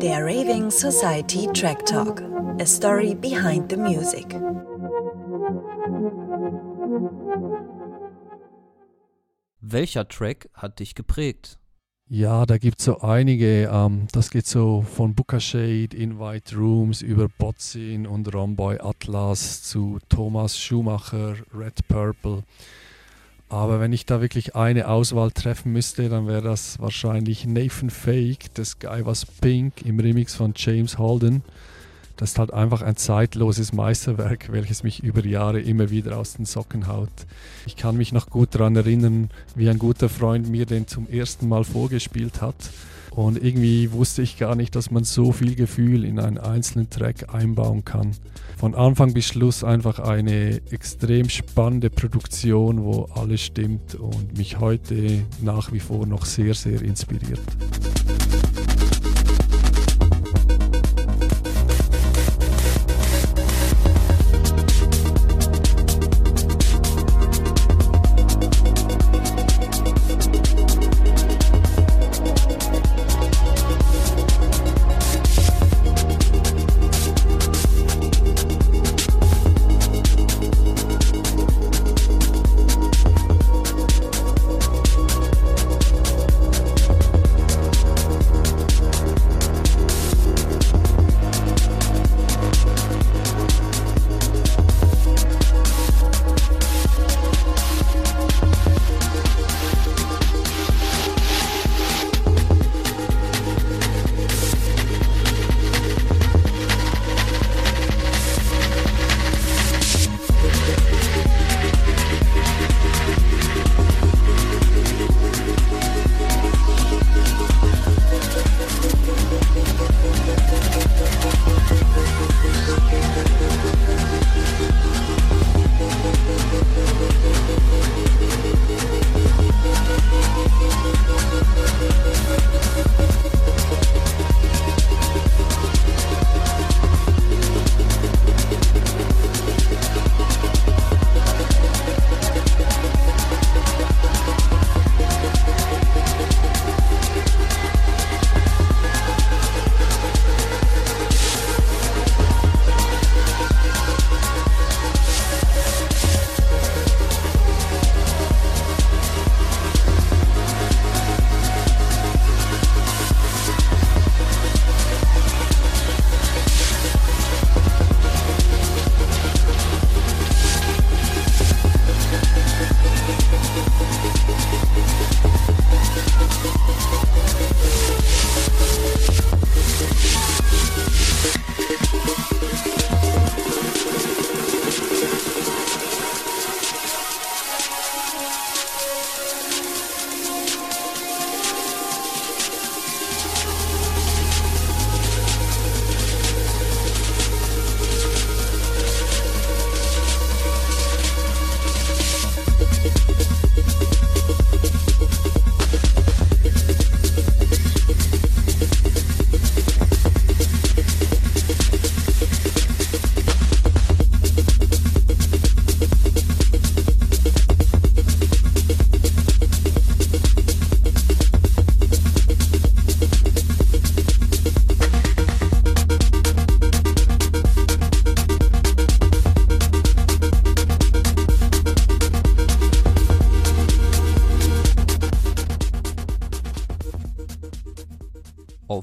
Der Raving Society Track Talk. A story behind the music. Welcher Track hat dich geprägt? Ja, da gibt es so einige. Ähm, das geht so von Booker Shade, Invite Rooms über Botzin und Romboy Atlas zu Thomas Schumacher, Red Purple. Aber wenn ich da wirklich eine Auswahl treffen müsste, dann wäre das wahrscheinlich Nathan Fake, das Guy was Pink im Remix von James Holden. Das ist halt einfach ein zeitloses Meisterwerk, welches mich über Jahre immer wieder aus den Socken haut. Ich kann mich noch gut daran erinnern, wie ein guter Freund mir den zum ersten Mal vorgespielt hat. Und irgendwie wusste ich gar nicht, dass man so viel Gefühl in einen einzelnen Track einbauen kann. Von Anfang bis Schluss einfach eine extrem spannende Produktion, wo alles stimmt und mich heute nach wie vor noch sehr, sehr inspiriert.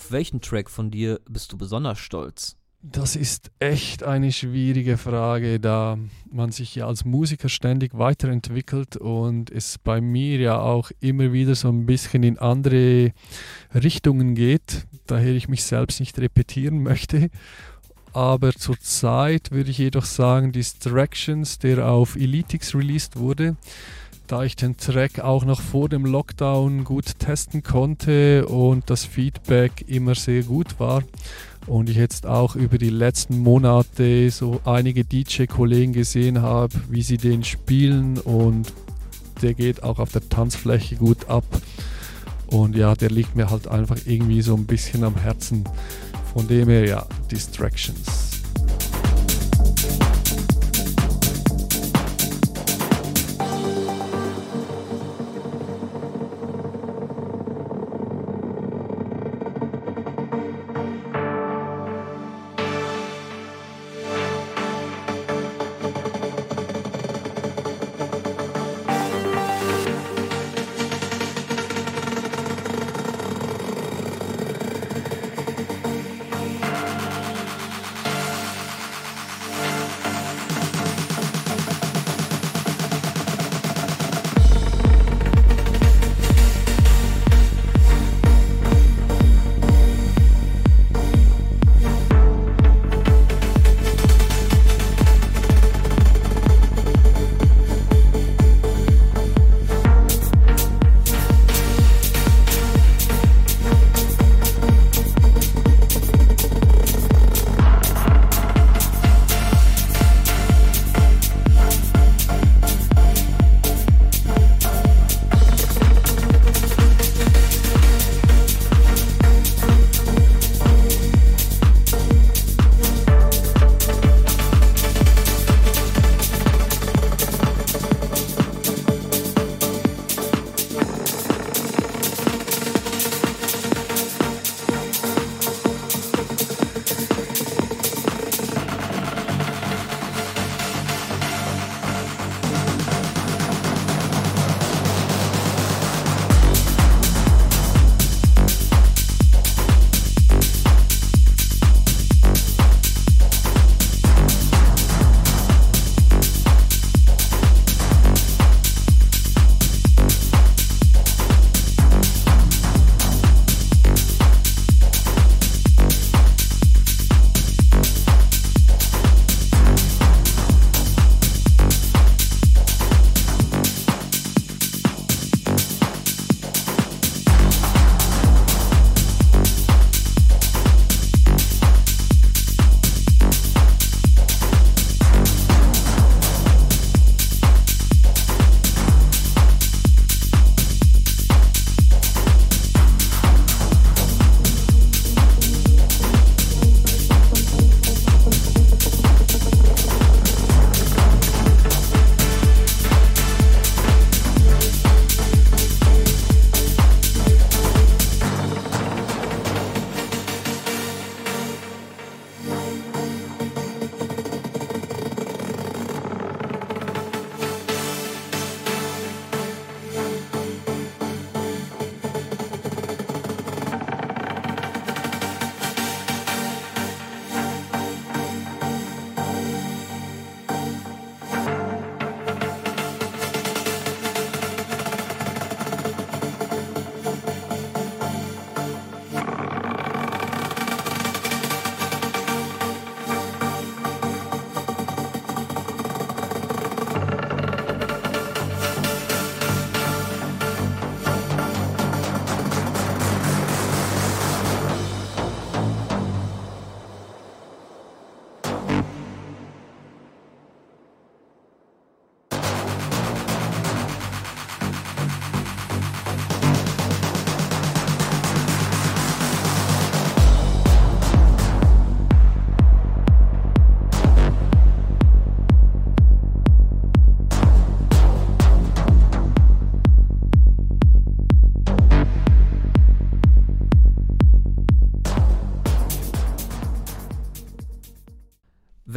Auf welchen Track von dir bist du besonders stolz? Das ist echt eine schwierige Frage, da man sich ja als Musiker ständig weiterentwickelt und es bei mir ja auch immer wieder so ein bisschen in andere Richtungen geht, daher ich mich selbst nicht repetieren möchte. Aber zurzeit würde ich jedoch sagen, Distractions, der auf Elitix released wurde, da ich den Track auch noch vor dem Lockdown gut testen konnte und das Feedback immer sehr gut war und ich jetzt auch über die letzten Monate so einige DJ-Kollegen gesehen habe, wie sie den spielen und der geht auch auf der Tanzfläche gut ab und ja, der liegt mir halt einfach irgendwie so ein bisschen am Herzen. Von dem her ja, Distractions.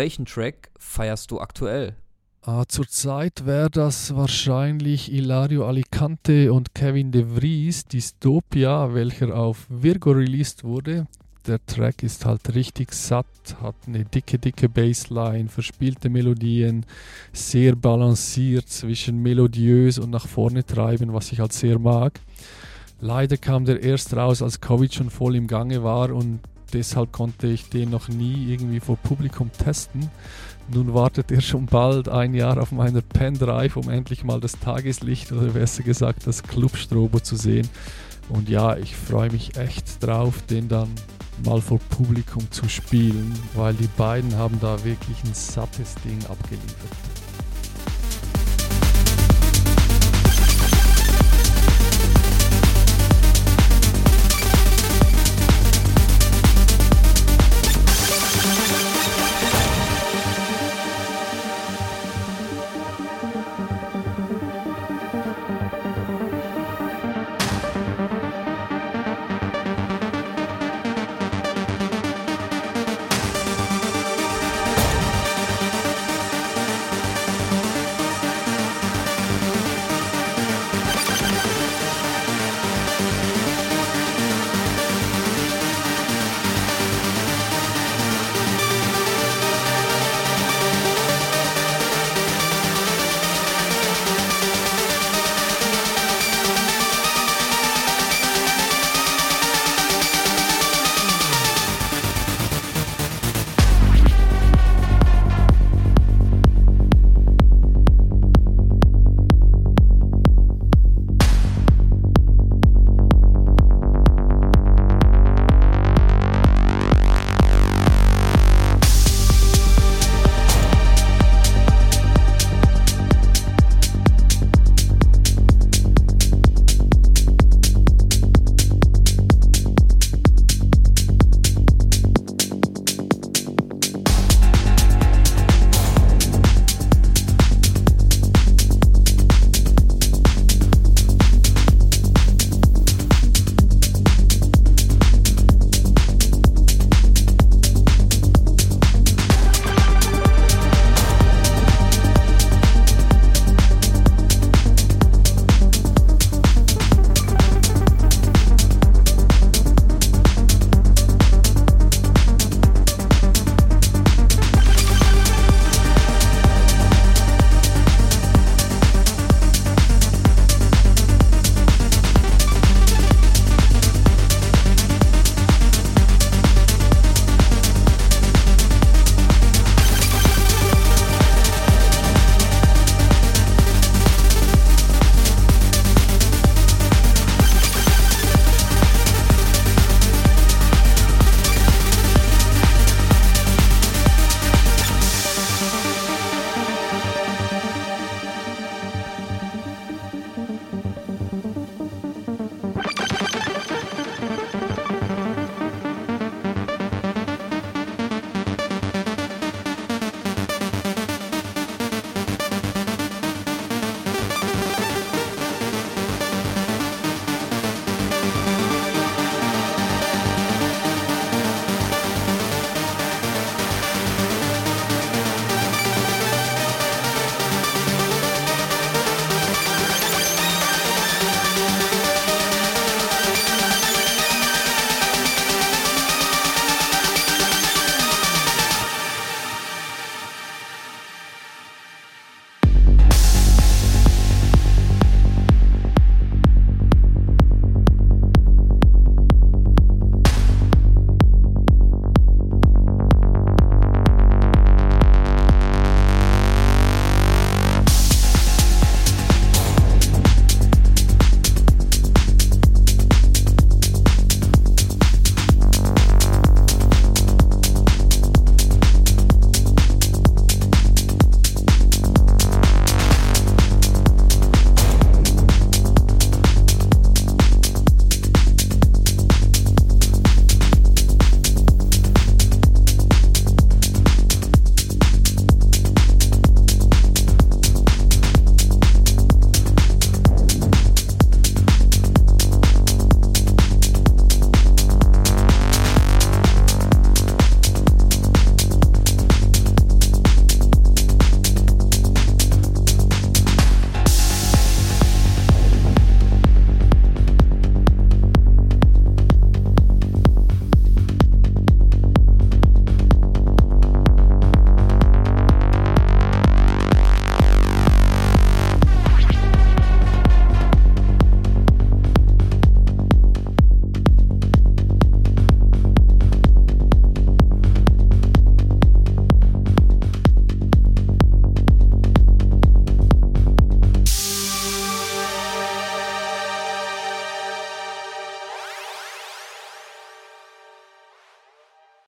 Welchen Track feierst du aktuell? Uh, Zurzeit wäre das wahrscheinlich Ilario Alicante und Kevin De Vries, Dystopia, welcher auf Virgo released wurde. Der Track ist halt richtig satt, hat eine dicke, dicke Bassline, verspielte Melodien, sehr balanciert zwischen melodiös und nach vorne treiben, was ich halt sehr mag. Leider kam der erst raus, als Covid schon voll im Gange war und deshalb konnte ich den noch nie irgendwie vor Publikum testen. Nun wartet er schon bald ein Jahr auf meiner Pendrive, um endlich mal das Tageslicht oder besser gesagt das Clubstrobo zu sehen. Und ja, ich freue mich echt drauf, den dann mal vor Publikum zu spielen, weil die beiden haben da wirklich ein sattes Ding abgeliefert.